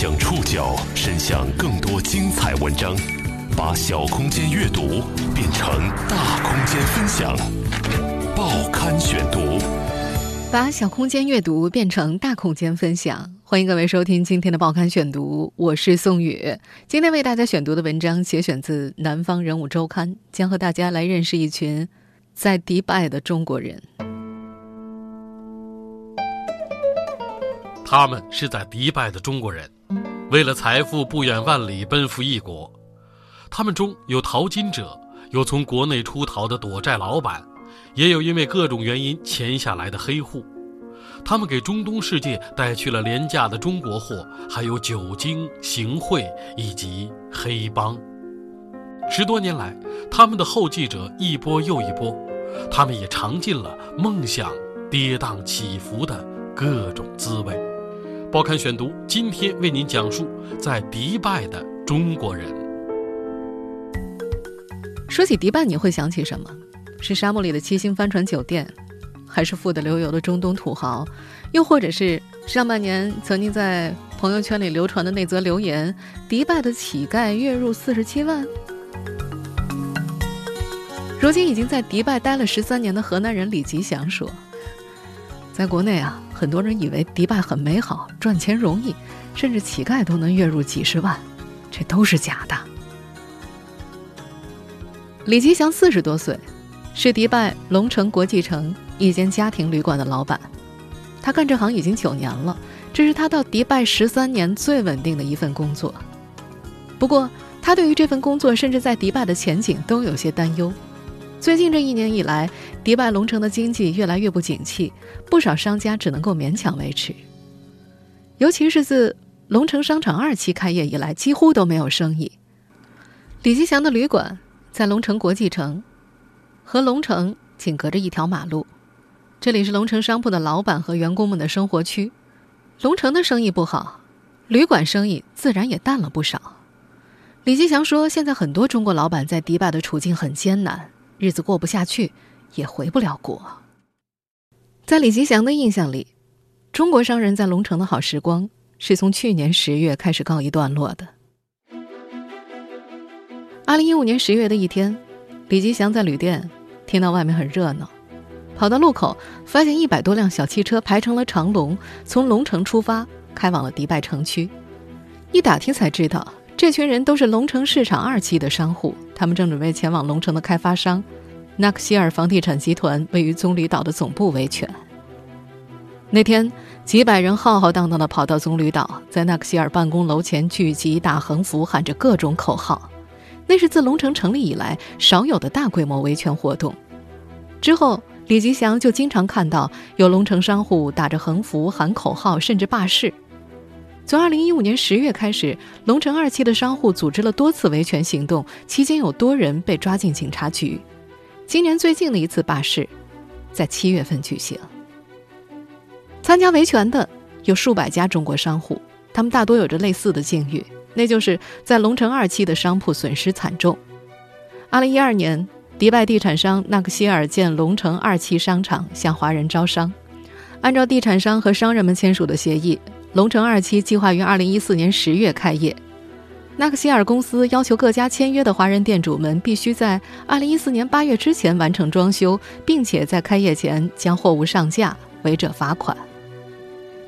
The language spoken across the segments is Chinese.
将触角伸向更多精彩文章，把小空间阅读变成大空间分享。报刊选读，把小空间阅读变成大空间分享。欢迎各位收听今天的报刊选读，我是宋宇。今天为大家选读的文章节选自《南方人物周刊》，将和大家来认识一群在迪拜的中国人。他们是在迪拜的中国人，为了财富不远万里奔赴异国。他们中有淘金者，有从国内出逃的躲债老板，也有因为各种原因潜下来的黑户。他们给中东世界带去了廉价的中国货，还有酒精、行贿以及黑帮。十多年来，他们的后继者一波又一波，他们也尝尽了梦想跌宕起伏的各种滋味。报刊选读，今天为您讲述在迪拜的中国人。说起迪拜，你会想起什么？是沙漠里的七星帆船酒店，还是富得流油的中东土豪？又或者是上半年曾经在朋友圈里流传的那则留言：“迪拜的乞丐月入四十七万。”如今已经在迪拜待了十三年的河南人李吉祥说。在国内啊，很多人以为迪拜很美好，赚钱容易，甚至乞丐都能月入几十万，这都是假的。李吉祥四十多岁，是迪拜龙城国际城一间家庭旅馆的老板，他干这行已经九年了，这是他到迪拜十三年最稳定的一份工作。不过，他对于这份工作，甚至在迪拜的前景都有些担忧。最近这一年以来，迪拜龙城的经济越来越不景气，不少商家只能够勉强维持。尤其是自龙城商场二期开业以来，几乎都没有生意。李吉祥的旅馆在龙城国际城，和龙城仅隔着一条马路，这里是龙城商铺的老板和员工们的生活区。龙城的生意不好，旅馆生意自然也淡了不少。李吉祥说：“现在很多中国老板在迪拜的处境很艰难。”日子过不下去，也回不了国。在李吉祥的印象里，中国商人在龙城的好时光是从去年十月开始告一段落的。二零一五年十月的一天，李吉祥在旅店听到外面很热闹，跑到路口，发现一百多辆小汽车排成了长龙，从龙城出发，开往了迪拜城区。一打听才知道。这群人都是龙城市场二期的商户，他们正准备前往龙城的开发商纳克希尔房地产集团位于棕榈岛的总部维权。那天，几百人浩浩荡荡地跑到棕榈岛，在纳克希尔办公楼前聚集，打横幅，喊着各种口号。那是自龙城成立以来少有的大规模维权活动。之后，李吉祥就经常看到有龙城商户打着横幅喊口号，甚至罢市。从二零一五年十月开始，龙城二期的商户组织了多次维权行动，期间有多人被抓进警察局。今年最近的一次罢市，在七月份举行。参加维权的有数百家中国商户，他们大多有着类似的境遇，那就是在龙城二期的商铺损失惨重。二零一二年，迪拜地产商纳克希尔建龙城二期商场，向华人招商，按照地产商和商人们签署的协议。龙城二期计划于二零一四年十月开业，纳克希尔公司要求各家签约的华人店主们必须在二零一四年八月之前完成装修，并且在开业前将货物上架，违者罚款。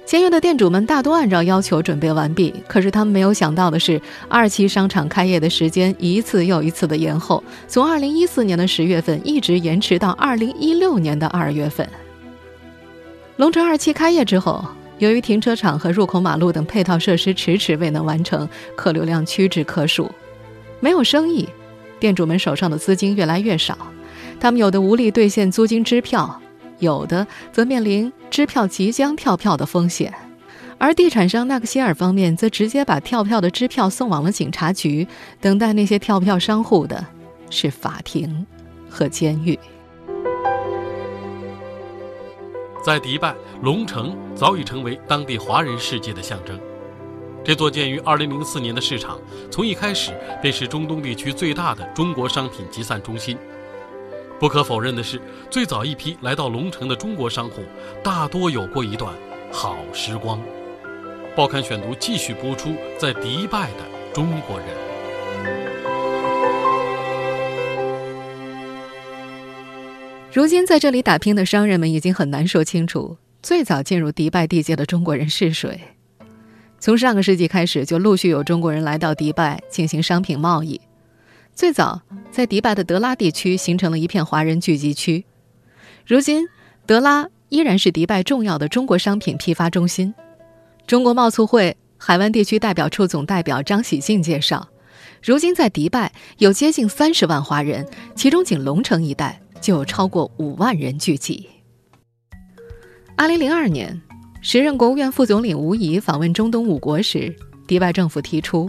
签约的店主们大多按照要求准备完毕，可是他们没有想到的是，二期商场开业的时间一次又一次的延后，从二零一四年的十月份一直延迟到二零一六年的二月份。龙城二期开业之后。由于停车场和入口马路等配套设施迟迟未能完成，客流量屈指可数，没有生意，店主们手上的资金越来越少，他们有的无力兑现租金支票，有的则面临支票即将跳票的风险，而地产商纳克希尔方面则直接把跳票的支票送往了警察局，等待那些跳票商户的是法庭和监狱。在迪拜，龙城早已成为当地华人世界的象征。这座建于2004年的市场，从一开始便是中东地区最大的中国商品集散中心。不可否认的是，最早一批来到龙城的中国商户，大多有过一段好时光。报刊选读继续播出在迪拜的中国人。如今在这里打拼的商人们已经很难说清楚，最早进入迪拜地界的中国人是谁。从上个世纪开始，就陆续有中国人来到迪拜进行商品贸易。最早在迪拜的德拉地区形成了一片华人聚集区。如今，德拉依然是迪拜重要的中国商品批发中心。中国贸促会海湾地区代表处总代表张喜庆介绍，如今在迪拜有接近三十万华人，其中仅龙城一带就有超过五万人聚集。二零零二年，时任国务院副总理吴仪访问中东五国时，迪拜政府提出，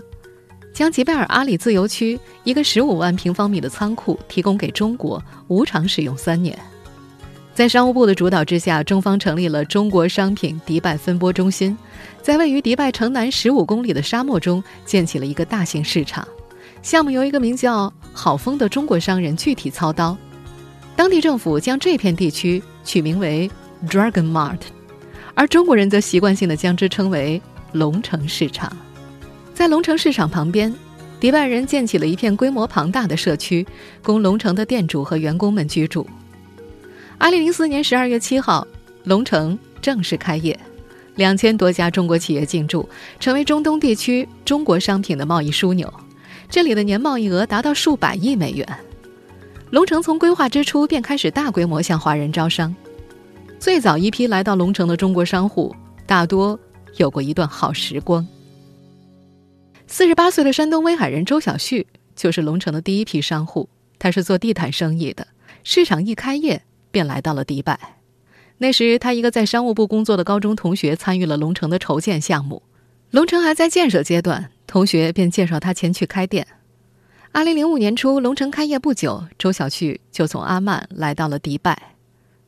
将吉贝尔阿里自由区一个十五万平方米的仓库提供给中国，无偿使用三年。在商务部的主导之下，中方成立了中国商品迪拜分拨中心，在位于迪拜城南十五公里的沙漠中建起了一个大型市场。项目由一个名叫郝峰的中国商人具体操刀，当地政府将这片地区取名为 Dragon Mart，而中国人则习惯性的将之称为龙城市场。在龙城市场旁边，迪拜人建起了一片规模庞大的社区，供龙城的店主和员工们居住。二零零四年十二月七号，龙城正式开业，两千多家中国企业进驻，成为中东地区中国商品的贸易枢纽。这里的年贸易额达到数百亿美元。龙城从规划之初便开始大规模向华人招商。最早一批来到龙城的中国商户，大多有过一段好时光。四十八岁的山东威海人周小旭就是龙城的第一批商户，他是做地毯生意的。市场一开业。便来到了迪拜。那时，他一个在商务部工作的高中同学参与了龙城的筹建项目。龙城还在建设阶段，同学便介绍他前去开店。二零零五年初，龙城开业不久，周小旭就从阿曼来到了迪拜。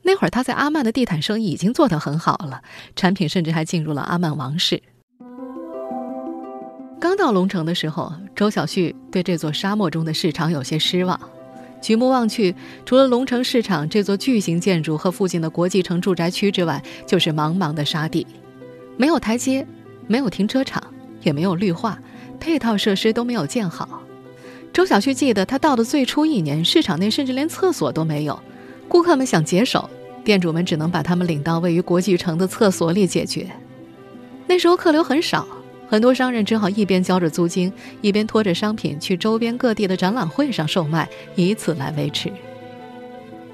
那会儿，他在阿曼的地毯生意已经做得很好了，产品甚至还进入了阿曼王室。刚到龙城的时候，周小旭对这座沙漠中的市场有些失望。举目望去，除了龙城市场这座巨型建筑和附近的国际城住宅区之外，就是茫茫的沙地，没有台阶，没有停车场，也没有绿化，配套设施都没有建好。周小旭记得，他到的最初一年，市场内甚至连厕所都没有，顾客们想解手，店主们只能把他们领到位于国际城的厕所里解决。那时候客流很少。很多商人只好一边交着租金，一边拖着商品去周边各地的展览会上售卖，以此来维持。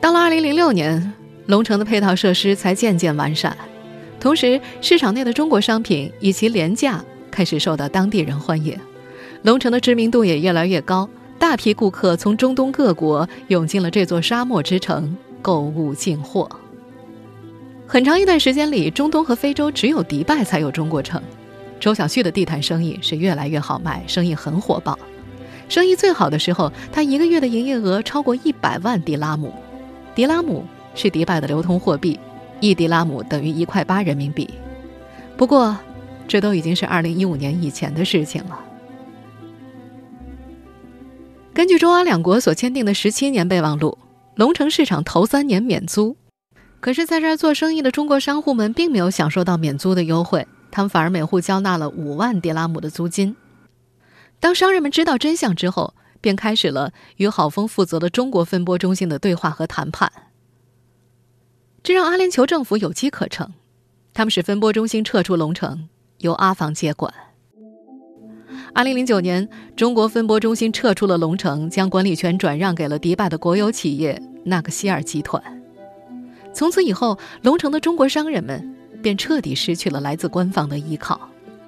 到了2006年，龙城的配套设施才渐渐完善，同时市场内的中国商品以其廉价开始受到当地人欢迎，龙城的知名度也越来越高，大批顾客从中东各国涌进了这座沙漠之城购物进货。很长一段时间里，中东和非洲只有迪拜才有中国城。周小旭的地毯生意是越来越好卖，生意很火爆。生意最好的时候，他一个月的营业额超过一百万迪拉姆。迪拉姆是迪拜的流通货币，一迪拉姆等于一块八人民币。不过，这都已经是二零一五年以前的事情了。根据中阿两国所签订的十七年备忘录，龙城市场头三年免租。可是，在这儿做生意的中国商户们并没有享受到免租的优惠。他们反而每户交纳了五万迪拉姆的租金。当商人们知道真相之后，便开始了与郝峰负责的中国分拨中心的对话和谈判。这让阿联酋政府有机可乘，他们使分拨中心撤出龙城，由阿方接管。二零零九年，中国分拨中心撤出了龙城，将管理权转让给了迪拜的国有企业纳克希尔集团。从此以后，龙城的中国商人们。便彻底失去了来自官方的依靠。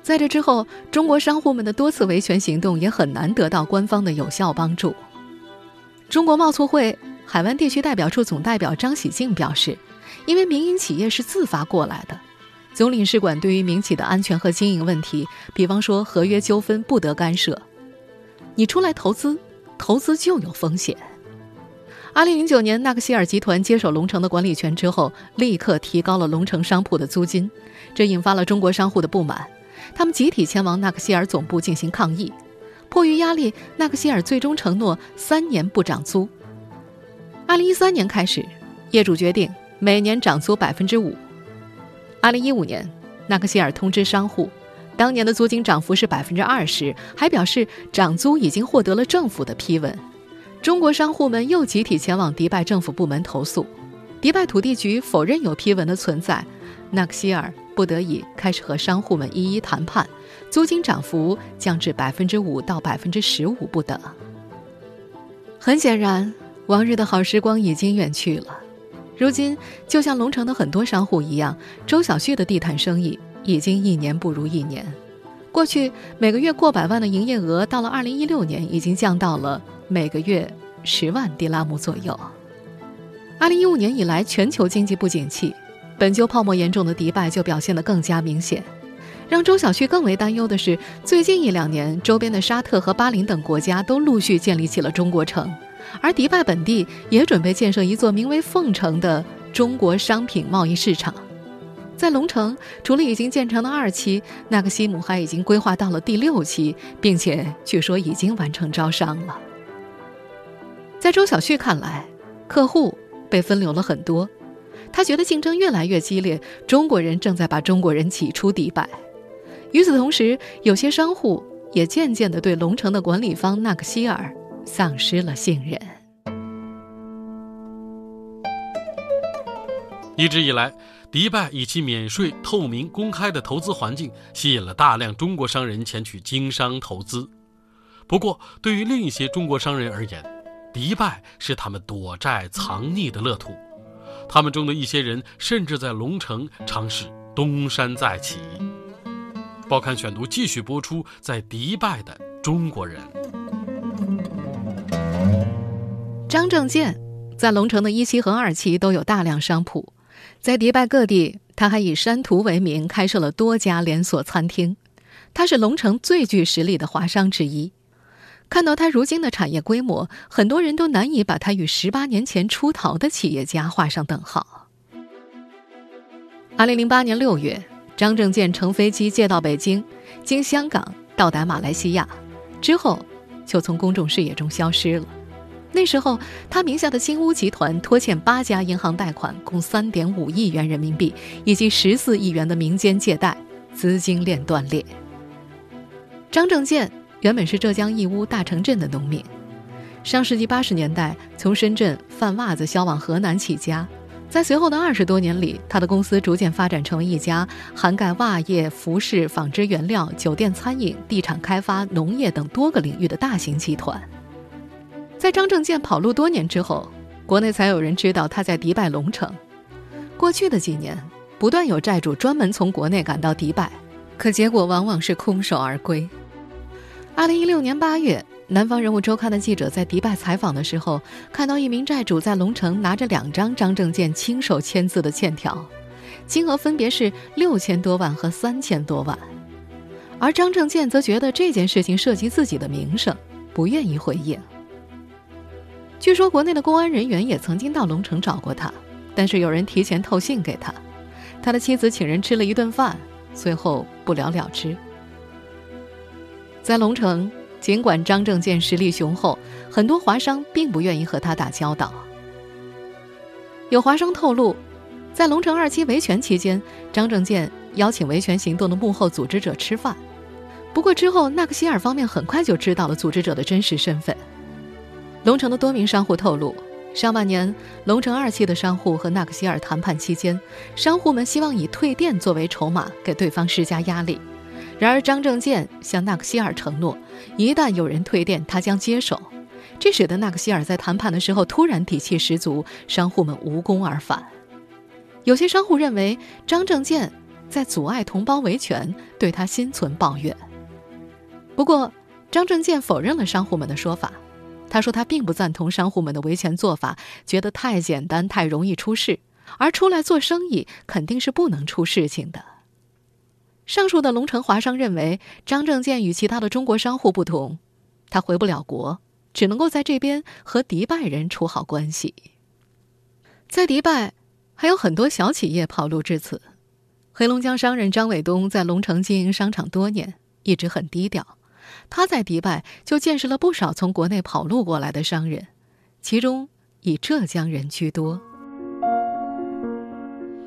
在这之后，中国商户们的多次维权行动也很难得到官方的有效帮助。中国贸促会海湾地区代表处总代表张喜静表示：“因为民营企业是自发过来的，总领事馆对于民企的安全和经营问题，比方说合约纠纷不得干涉。你出来投资，投资就有风险。”二零零九年，纳克希尔集团接手龙城的管理权之后，立刻提高了龙城商铺的租金，这引发了中国商户的不满，他们集体前往纳克希尔总部进行抗议。迫于压力，纳克希尔最终承诺三年不涨租。二零一三年开始，业主决定每年涨租百分之五。二零一五年，纳克希尔通知商户，当年的租金涨幅是百分之二十，还表示涨租已经获得了政府的批文。中国商户们又集体前往迪拜政府部门投诉，迪拜土地局否认有批文的存在，纳克希尔不得已开始和商户们一一谈判，租金涨幅降至百分之五到百分之十五不等。很显然，往日的好时光已经远去了。如今，就像龙城的很多商户一样，周小旭的地毯生意已经一年不如一年。过去每个月过百万的营业额，到了2016年已经降到了每个月十万迪拉姆左右。2015年以来，全球经济不景气，本就泡沫严重的迪拜就表现得更加明显。让周小旭更为担忧的是，最近一两年，周边的沙特和巴林等国家都陆续建立起了中国城。而迪拜本地也准备建设一座名为“凤城”的中国商品贸易市场。在龙城，除了已经建成的二期，纳克西姆还已经规划到了第六期，并且据说已经完成招商了。在周小旭看来，客户被分流了很多，他觉得竞争越来越激烈，中国人正在把中国人挤出迪拜。与此同时，有些商户也渐渐地对龙城的管理方纳克希尔。丧失了信任。一直以来，迪拜以其免税、透明、公开的投资环境，吸引了大量中国商人前去经商投资。不过，对于另一些中国商人而言，迪拜是他们躲债藏匿的乐土。他们中的一些人甚至在龙城尝试东山再起。报刊选读继续播出，在迪拜的中国人。张正健在龙城的一期和二期都有大量商铺，在迪拜各地，他还以山图为名开设了多家连锁餐厅。他是龙城最具实力的华商之一。看到他如今的产业规模，很多人都难以把他与十八年前出逃的企业家画上等号。二零零八年六月，张正健乘飞机借到北京，经香港到达马来西亚，之后就从公众视野中消失了。那时候，他名下的金屋集团拖欠八家银行贷款，共三点五亿元人民币，以及十四亿元的民间借贷，资金链断裂。张正健原本是浙江义乌大城镇的农民，上世纪八十年代从深圳贩袜子销往河南起家，在随后的二十多年里，他的公司逐渐发展成为一家涵盖袜业、服饰、纺织原料、酒店、餐饮、地产开发、农业等多个领域的大型集团。在张正健跑路多年之后，国内才有人知道他在迪拜龙城。过去的几年，不断有债主专门从国内赶到迪拜，可结果往往是空手而归。二零一六年八月，《南方人物周刊》的记者在迪拜采访的时候，看到一名债主在龙城拿着两张张正健亲手签字的欠条，金额分别是六千多万和三千多万，而张正健则觉得这件事情涉及自己的名声，不愿意回应。据说国内的公安人员也曾经到龙城找过他，但是有人提前透信给他，他的妻子请人吃了一顿饭，最后不了了之。在龙城，尽管张正健实力雄厚，很多华商并不愿意和他打交道。有华商透露，在龙城二期维权期间，张正健邀请维权行动的幕后组织者吃饭，不过之后纳克希尔方面很快就知道了组织者的真实身份。龙城的多名商户透露，上半年龙城二期的商户和纳克希尔谈判期间，商户们希望以退店作为筹码给对方施加压力。然而张正健向纳克希尔承诺，一旦有人退店，他将接手。这使得纳克希尔在谈判的时候突然底气十足，商户们无功而返。有些商户认为张正健在阻碍同胞维权，对他心存抱怨。不过，张正健否认了商户们的说法。他说：“他并不赞同商户们的维权做法，觉得太简单、太容易出事。而出来做生意肯定是不能出事情的。”上述的龙城华商认为，张正健与其他的中国商户不同，他回不了国，只能够在这边和迪拜人处好关系。在迪拜，还有很多小企业跑路至此。黑龙江商人张伟东在龙城经营商场多年，一直很低调。他在迪拜就见识了不少从国内跑路过来的商人，其中以浙江人居多。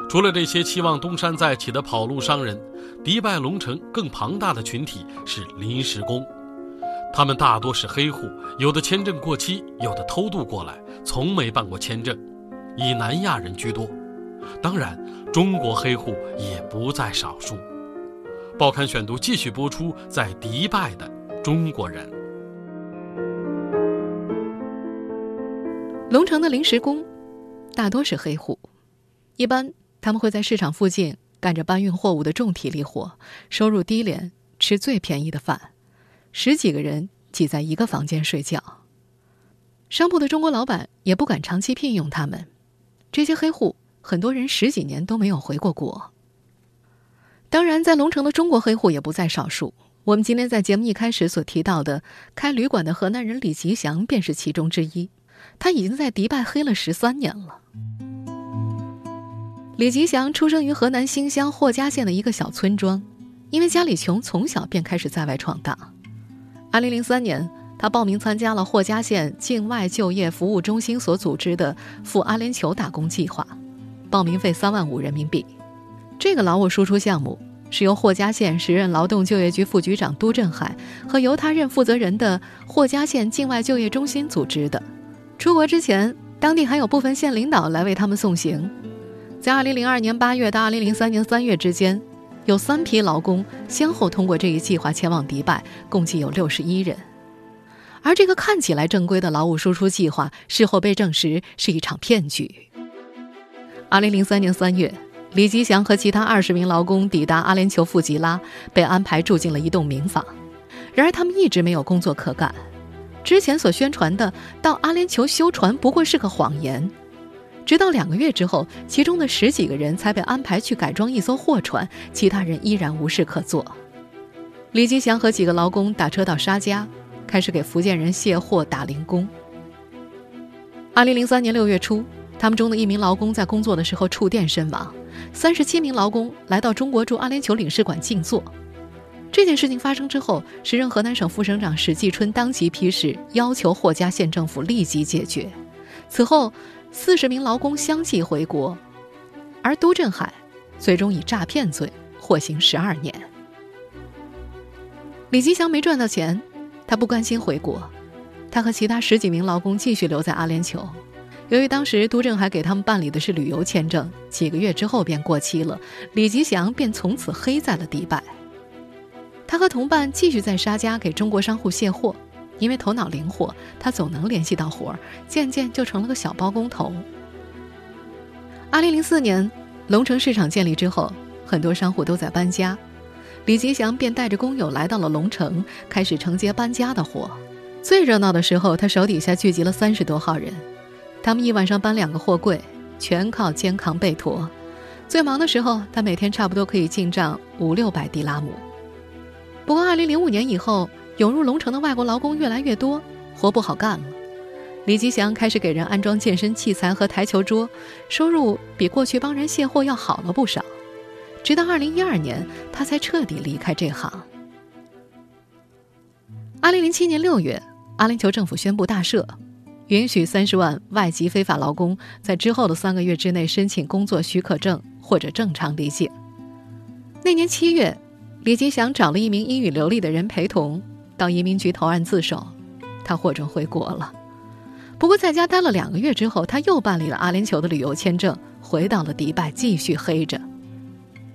除了这些期望东山再起的跑路商人，迪拜龙城更庞大的群体是临时工，他们大多是黑户，有的签证过期，有的偷渡过来，从没办过签证，以南亚人居多。当然，中国黑户也不在少数。报刊选读继续播出，在迪拜的中国人。龙城的临时工大多是黑户，一般他们会在市场附近干着搬运货物的重体力活，收入低廉，吃最便宜的饭，十几个人挤在一个房间睡觉。商铺的中国老板也不敢长期聘用他们，这些黑户。很多人十几年都没有回过国。当然，在龙城的中国黑户也不在少数。我们今天在节目一开始所提到的开旅馆的河南人李吉祥便是其中之一。他已经在迪拜黑了十三年了。李吉祥出生于河南新乡霍家县的一个小村庄，因为家里穷，从小便开始在外闯荡。二零零三年，他报名参加了霍家县境外就业服务中心所组织的赴阿联酋打工计划。报名费三万五人民币。这个劳务输出项目是由霍家县时任劳动就业局副局长都振海和由他任负责人的霍家县境外就业中心组织的。出国之前，当地还有部分县领导来为他们送行。在2002年8月到2003年3月之间，有三批劳工先后通过这一计划前往迪拜，共计有61人。而这个看起来正规的劳务输出计划，事后被证实是一场骗局。二零零三年三月，李吉祥和其他二十名劳工抵达阿联酋富吉拉，被安排住进了一栋民房。然而，他们一直没有工作可干。之前所宣传的到阿联酋修船不过是个谎言。直到两个月之后，其中的十几个人才被安排去改装一艘货船，其他人依然无事可做。李吉祥和几个劳工打车到沙加，开始给福建人卸货打零工。二零零三年六月初。他们中的一名劳工在工作的时候触电身亡，三十七名劳工来到中国驻阿联酋领事馆静坐。这件事情发生之后，时任河南省副省长史继春当即批示，要求霍家县政府立即解决。此后，四十名劳工相继回国，而都振海最终以诈骗罪获刑十二年。李吉祥没赚到钱，他不甘心回国，他和其他十几名劳工继续留在阿联酋。由于当时都政还给他们办理的是旅游签证，几个月之后便过期了，李吉祥便从此黑在了迪拜。他和同伴继续在沙加给中国商户卸货，因为头脑灵活，他总能联系到活儿，渐渐就成了个小包工头。二零零四年，龙城市场建立之后，很多商户都在搬家，李吉祥便带着工友来到了龙城，开始承接搬家的活。最热闹的时候，他手底下聚集了三十多号人。他们一晚上搬两个货柜，全靠肩扛背驮。最忙的时候，他每天差不多可以进账五六百迪拉姆。不过，二零零五年以后，涌入龙城的外国劳工越来越多，活不好干了。李吉祥开始给人安装健身器材和台球桌，收入比过去帮人卸货要好了不少。直到二零一二年，他才彻底离开这行。二零零七年六月，阿联酋政府宣布大赦。允许三十万外籍非法劳工在之后的三个月之内申请工作许可证或者正常离境。那年七月，李吉祥找了一名英语流利的人陪同到移民局投案自首，他获准回国了。不过在家待了两个月之后，他又办理了阿联酋的旅游签证，回到了迪拜继续黑着。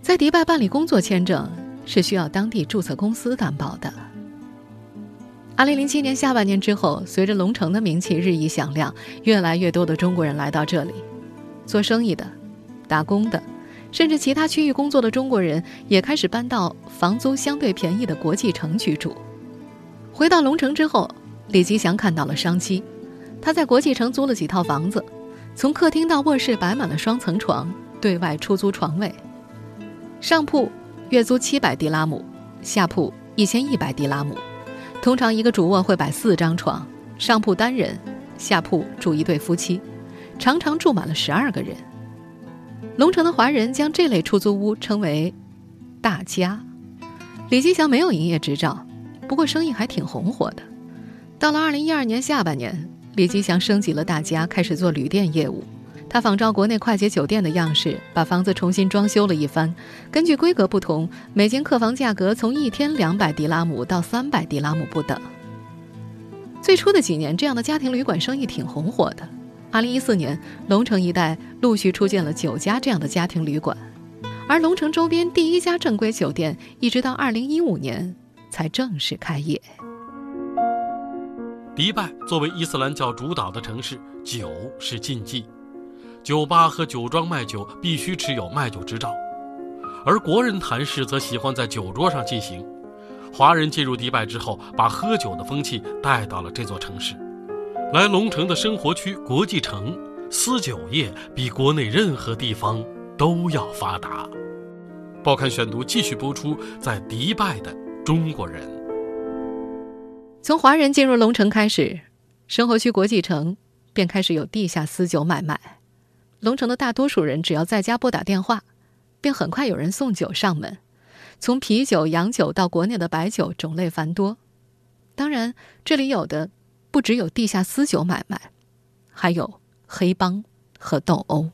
在迪拜办理工作签证是需要当地注册公司担保的。二零零七年下半年之后，随着龙城的名气日益响亮，越来越多的中国人来到这里，做生意的、打工的，甚至其他区域工作的中国人也开始搬到房租相对便宜的国际城居住。回到龙城之后，李吉祥看到了商机，他在国际城租了几套房子，从客厅到卧室摆满了双层床，对外出租床位。上铺月租七百迪拉姆，下铺一千一百迪拉姆。通常一个主卧会摆四张床，上铺单人，下铺住一对夫妻，常常住满了十二个人。龙城的华人将这类出租屋称为“大家”。李吉祥没有营业执照，不过生意还挺红火的。到了二零一二年下半年，李吉祥升级了大家，开始做旅店业务。他仿照国内快捷酒店的样式，把房子重新装修了一番。根据规格不同，每间客房价格从一天两百迪拉姆到三百迪拉姆不等。最初的几年，这样的家庭旅馆生意挺红火的。二零一四年，龙城一带陆续出现了九家这样的家庭旅馆，而龙城周边第一家正规酒店，一直到二零一五年才正式开业。迪拜作为伊斯兰教主导的城市，酒是禁忌，酒吧和酒庄卖酒必须持有卖酒执照，而国人谈事则喜欢在酒桌上进行。华人进入迪拜之后，把喝酒的风气带到了这座城市。来龙城的生活区国际城，私酒业比国内任何地方都要发达。报刊选读继续播出，在迪拜的中国人。从华人进入龙城开始，生活区国际城便开始有地下私酒买卖。龙城的大多数人只要在家拨打电话，便很快有人送酒上门。从啤酒、洋酒到国内的白酒，种类繁多。当然，这里有的不只有地下私酒买卖，还有黑帮和斗殴。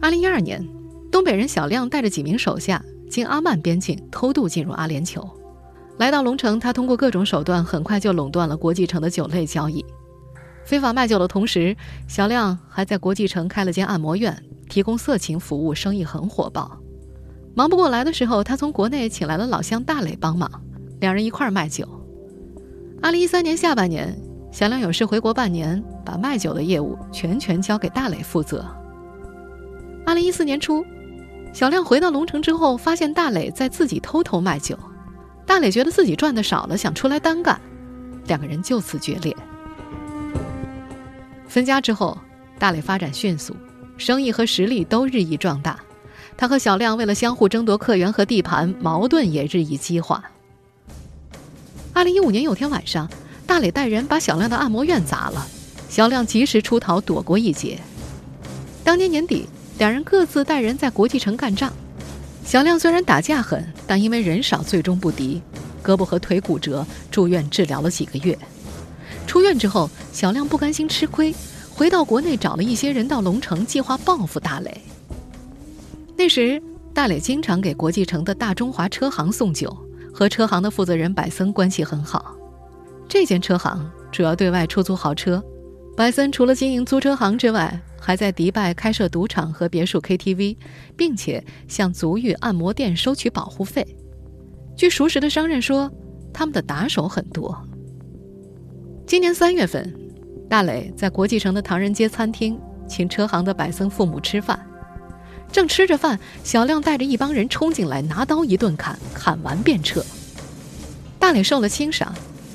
二零一二年，东北人小亮带着几名手下经阿曼边境偷渡进入阿联酋。来到龙城，他通过各种手段，很快就垄断了国际城的酒类交易。非法卖酒的同时，小亮还在国际城开了间按摩院，提供色情服务，生意很火爆。忙不过来的时候，他从国内请来了老乡大磊帮忙，两人一块儿卖酒。二零一三年下半年，小亮有事回国半年，把卖酒的业务全权交给大磊负责。二零一四年初，小亮回到龙城之后，发现大磊在自己偷偷卖酒。大磊觉得自己赚的少了，想出来单干，两个人就此决裂。分家之后，大磊发展迅速，生意和实力都日益壮大。他和小亮为了相互争夺客源和地盘，矛盾也日益激化。二零一五年有天晚上，大磊带人把小亮的按摩院砸了，小亮及时出逃，躲过一劫。当年年底，两人各自带人在国际城干仗。小亮虽然打架狠，但因为人少，最终不敌，胳膊和腿骨折，住院治疗了几个月。出院之后，小亮不甘心吃亏，回到国内找了一些人到龙城，计划报复大磊。那时，大磊经常给国际城的大中华车行送酒，和车行的负责人百森关系很好。这间车行主要对外出租豪车，百森除了经营租车行之外，还在迪拜开设赌场和别墅 KTV，并且向足浴按摩店收取保护费。据熟识的商人说，他们的打手很多。今年三月份，大磊在国际城的唐人街餐厅请车行的百森父母吃饭，正吃着饭，小亮带着一帮人冲进来，拿刀一顿砍，砍完便撤。大磊受了轻伤，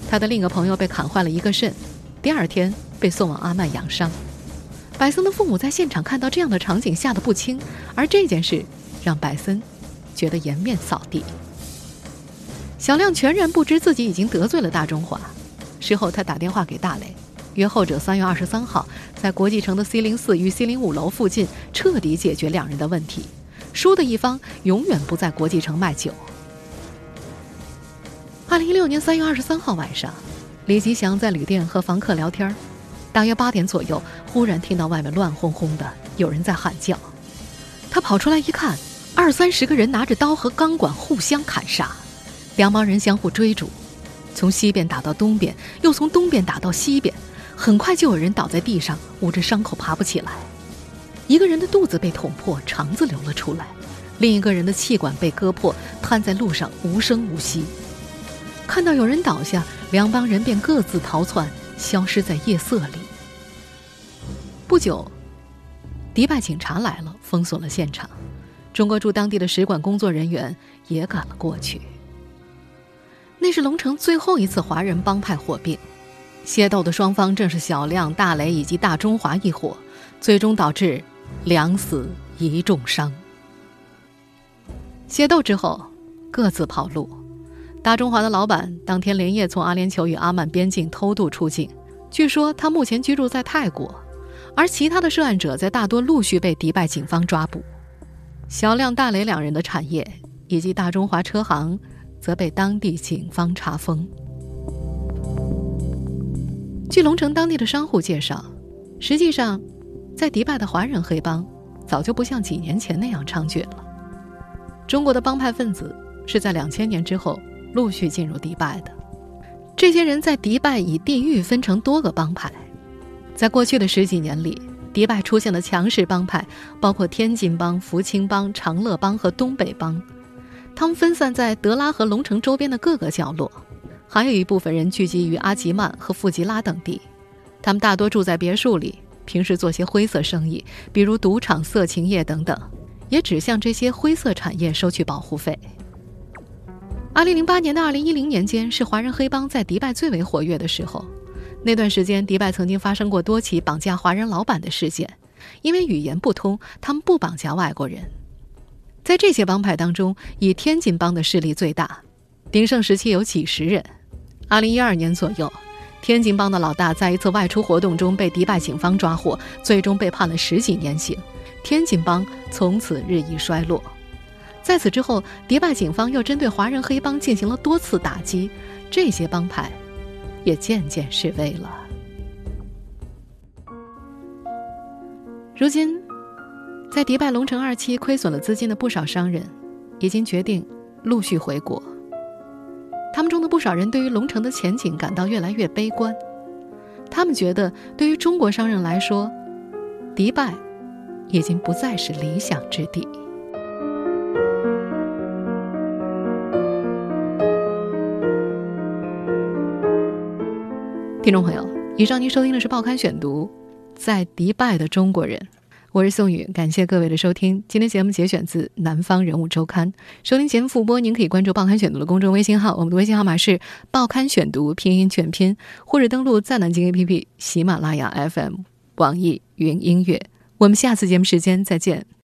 他的另一个朋友被砍坏了一个肾，第二天被送往阿曼养伤。百森的父母在现场看到这样的场景，吓得不轻。而这件事让百森觉得颜面扫地。小亮全然不知自己已经得罪了大中华。事后，他打电话给大雷，约后者三月二十三号在国际城的 C 零四与 C 零五楼附近彻底解决两人的问题。输的一方永远不在国际城卖酒。二零一六年三月二十三号晚上，李吉祥在旅店和房客聊天。大约八点左右，忽然听到外面乱哄哄的，有人在喊叫。他跑出来一看，二三十个人拿着刀和钢管互相砍杀，两帮人相互追逐，从西边打到东边，又从东边打到西边，很快就有人倒在地上，捂着伤口爬不起来。一个人的肚子被捅破，肠子流了出来；另一个人的气管被割破，瘫在路上无声无息。看到有人倒下，两帮人便各自逃窜，消失在夜色里。不久，迪拜警察来了，封锁了现场。中国驻当地的使馆工作人员也赶了过去。那是龙城最后一次华人帮派火并，械斗的双方正是小亮、大雷以及大中华一伙，最终导致两死一重伤。械斗之后，各自跑路。大中华的老板当天连夜从阿联酋与阿曼边境偷渡出境，据说他目前居住在泰国。而其他的涉案者在大多陆续被迪拜警方抓捕，小亮、大雷两人的产业以及大中华车行，则被当地警方查封。据龙城当地的商户介绍，实际上，在迪拜的华人黑帮早就不像几年前那样猖獗了。中国的帮派分子是在两千年之后陆续进入迪拜的。这些人在迪拜以地域分成多个帮派。在过去的十几年里，迪拜出现了强势帮派，包括天津帮、福清帮、长乐帮和东北帮。他们分散在德拉和龙城周边的各个角落，还有一部分人聚集于阿吉曼和富吉拉等地。他们大多住在别墅里，平时做些灰色生意，比如赌场、色情业等等，也只向这些灰色产业收取保护费。二零零八年到二零一零年间是华人黑帮在迪拜最为活跃的时候。那段时间，迪拜曾经发生过多起绑架华人老板的事件。因为语言不通，他们不绑架外国人。在这些帮派当中，以天津帮的势力最大，鼎盛时期有几十人。二零一二年左右，天津帮的老大在一次外出活动中被迪拜警方抓获，最终被判了十几年刑。天津帮从此日益衰落。在此之后，迪拜警方又针对华人黑帮进行了多次打击，这些帮派也渐渐式微了。如今，在迪拜龙城二期亏损了资金的不少商人，已经决定陆续回国。他们中的不少人对于龙城的前景感到越来越悲观，他们觉得对于中国商人来说，迪拜已经不再是理想之地。听众朋友，以上您收听的是《报刊选读》，在迪拜的中国人，我是宋宇，感谢各位的收听。今天节目节选自《南方人物周刊》，收听节目复播，您可以关注《报刊选读》的公众微信号，我们的微信号码是《报刊选读》拼音全拼，或者登录在南京 APP、喜马拉雅 FM、网易云音乐。我们下次节目时间再见。